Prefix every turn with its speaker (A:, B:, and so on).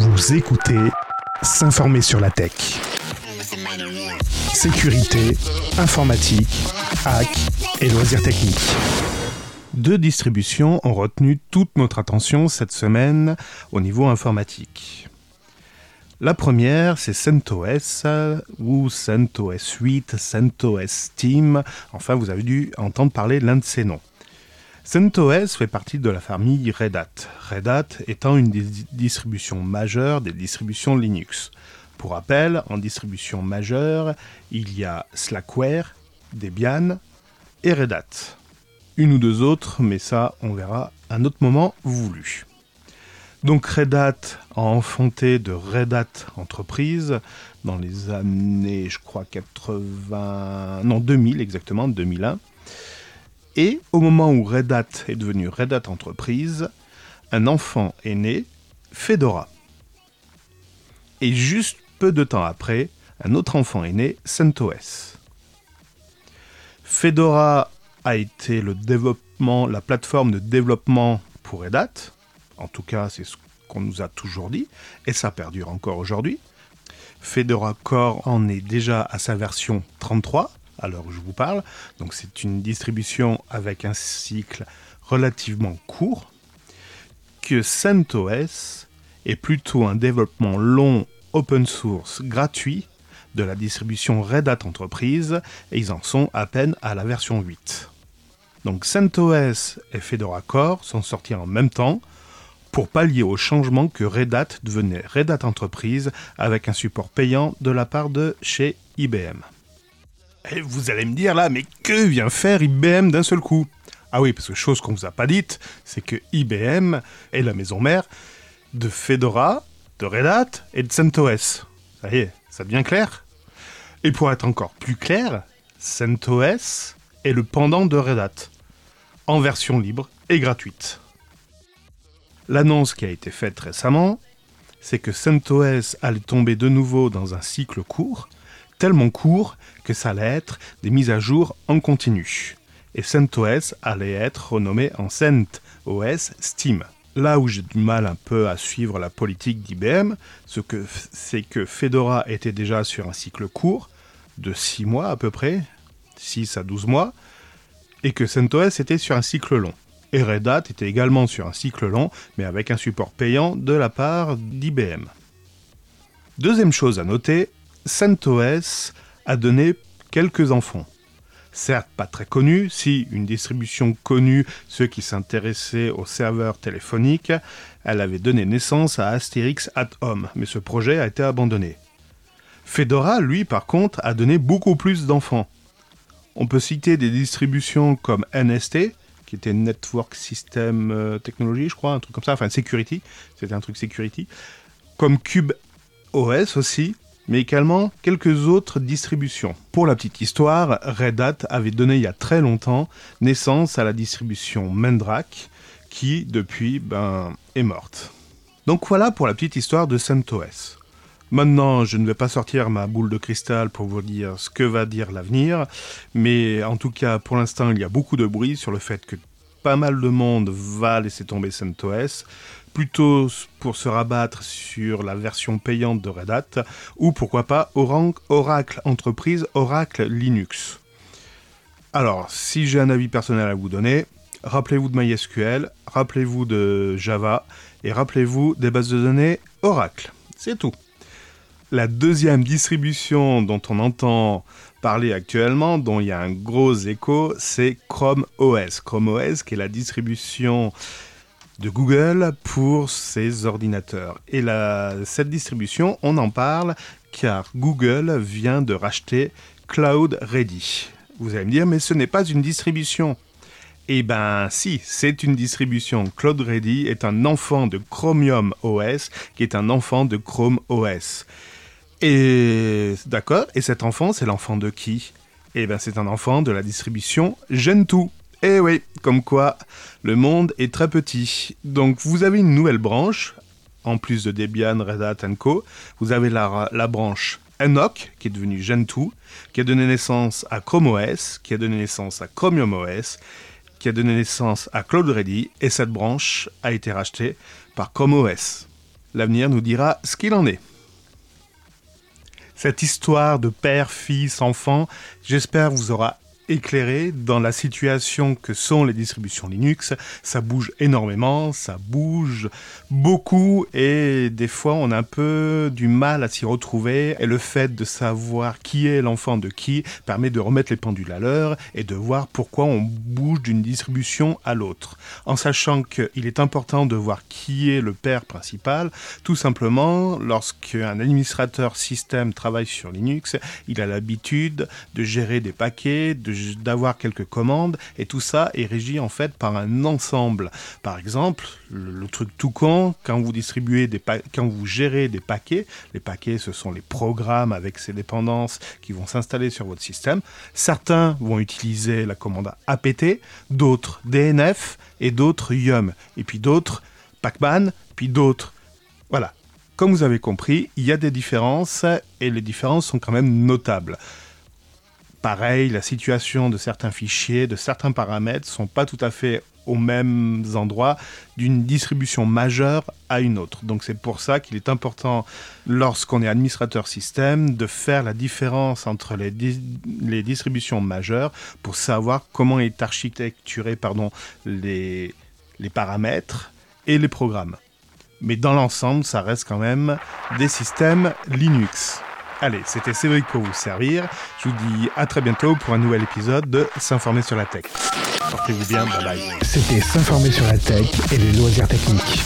A: Vous écoutez S'informer sur la tech. Sécurité, informatique, hack et loisirs techniques. Deux distributions ont retenu toute notre attention cette semaine au niveau informatique. La première, c'est CentOS ou CentOS 8, CentOS Team. Enfin, vous avez dû entendre parler l'un de ces noms. CentOS fait partie de la famille Red Hat, Red Hat étant une des distributions majeures des distributions Linux. Pour rappel, en distribution majeure, il y a Slackware, Debian et Red Hat. Une ou deux autres, mais ça, on verra à un autre moment voulu. Donc Red Hat a enfanté de Red Hat Entreprise dans les années, je crois, 80... Non, 2000 exactement, 2001. Et au moment où Red Hat est devenu Red Hat Entreprise, un enfant est né, Fedora. Et juste peu de temps après, un autre enfant est né, CentOS. Fedora a été la plateforme de développement pour Red Hat. En tout cas, c'est ce qu'on nous a toujours dit, et ça perdure encore aujourd'hui. Fedora Core en est déjà à sa version 33, à l'heure où je vous parle. Donc c'est une distribution avec un cycle relativement court. Que CentOS est plutôt un développement long open source gratuit de la distribution Red Hat Enterprise et ils en sont à peine à la version 8. Donc CentOS et Fedora Core sont sortis en même temps pour pallier au changement que Red Hat devenait Red Hat Enterprise avec un support payant de la part de chez IBM. Et vous allez me dire là, mais que vient faire IBM d'un seul coup? Ah oui, parce que chose qu'on vous a pas dite, c'est que IBM est la maison mère de Fedora, de Red Hat et de CentOS. Ça y est, ça devient clair? Et pour être encore plus clair, CentOS est le pendant de Red Hat, en version libre et gratuite. L'annonce qui a été faite récemment, c'est que CentOS allait tomber de nouveau dans un cycle court, tellement court que ça allait être des mises à jour en continu. Et CentOS allait être renommé en CentOS Steam. Là où j'ai du mal un peu à suivre la politique d'IBM, c'est que, que Fedora était déjà sur un cycle court, de 6 mois à peu près, 6 à 12 mois, et que CentOS était sur un cycle long. Et Red Hat était également sur un cycle long, mais avec un support payant de la part d'IBM. Deuxième chose à noter, CentOS a donné quelques enfants. Certes pas très connus, si une distribution connue, ceux qui s'intéressaient aux serveurs téléphoniques, elle avait donné naissance à Asterix at Home, mais ce projet a été abandonné. Fedora, lui, par contre, a donné beaucoup plus d'enfants. On peut citer des distributions comme NST, qui était Network System euh, Technology, je crois, un truc comme ça, enfin Security, c'était un truc Security, comme Cube OS aussi, mais également quelques autres distributions. Pour la petite histoire, Red Hat avait donné il y a très longtemps naissance à la distribution Mendrake, qui depuis ben, est morte. Donc voilà pour la petite histoire de CentOS. Maintenant, je ne vais pas sortir ma boule de cristal pour vous dire ce que va dire l'avenir, mais en tout cas, pour l'instant, il y a beaucoup de bruit sur le fait que pas mal de monde va laisser tomber CentOS plutôt pour se rabattre sur la version payante de Red Hat, ou pourquoi pas Oracle Entreprise, Oracle Linux. Alors, si j'ai un avis personnel à vous donner, rappelez-vous de MySQL, rappelez-vous de Java, et rappelez-vous des bases de données Oracle. C'est tout. La deuxième distribution dont on entend parler actuellement, dont il y a un gros écho, c'est Chrome OS. Chrome OS qui est la distribution de Google pour ses ordinateurs. Et cette distribution, on en parle car Google vient de racheter Cloud Ready. Vous allez me dire, mais ce n'est pas une distribution. Eh ben si, c'est une distribution. Cloud Ready est un enfant de Chromium OS qui est un enfant de Chrome OS. Et d'accord, et cet enfant, c'est l'enfant de qui? Eh ben c'est un enfant de la distribution Gentoo. Eh oui, comme quoi le monde est très petit. Donc vous avez une nouvelle branche, en plus de Debian, Red Hat Co. Vous avez la, la branche Enoch, qui est devenue Gentoo, qui a donné naissance à Chrome OS, qui a donné naissance à Chromium OS, qui a donné naissance à Cloud Ready, et cette branche a été rachetée par Chrome OS. L'avenir nous dira ce qu'il en est. Cette histoire de père, fils, enfant, j'espère vous aura éclairé dans la situation que sont les distributions Linux. Ça bouge énormément, ça bouge beaucoup et des fois on a un peu du mal à s'y retrouver et le fait de savoir qui est l'enfant de qui permet de remettre les pendules à l'heure et de voir pourquoi on bouge d'une distribution à l'autre. En sachant qu'il est important de voir qui est le père principal, tout simplement lorsqu'un administrateur système travaille sur Linux, il a l'habitude de gérer des paquets, de d'avoir quelques commandes et tout ça est régi en fait par un ensemble. Par exemple, le, truc tout con, quand vous distribuez des quand vous gérez des paquets, les paquets ce sont les programmes avec ces dépendances qui vont s'installer sur votre système. Certains vont utiliser la commande apt, d'autres DNF et d'autres yum et puis d'autres pacman, puis d'autres voilà. Comme vous avez compris, il y a des différences et les différences sont quand même notables. Pareil, la situation de certains fichiers, de certains paramètres sont pas tout à fait aux mêmes endroits d'une distribution majeure à une autre. Donc c'est pour ça qu'il est important, lorsqu'on est administrateur système, de faire la différence entre les, distributions majeures pour savoir comment est architecturé pardon, les, les paramètres et les programmes. Mais dans l'ensemble, ça reste quand même des systèmes Linux. Allez, c'était Cédric pour vous servir. Je vous dis à très bientôt pour un nouvel épisode de S'informer sur la tech. Portez-vous bien, bye bye.
B: C'était S'informer sur la tech et les loisirs techniques.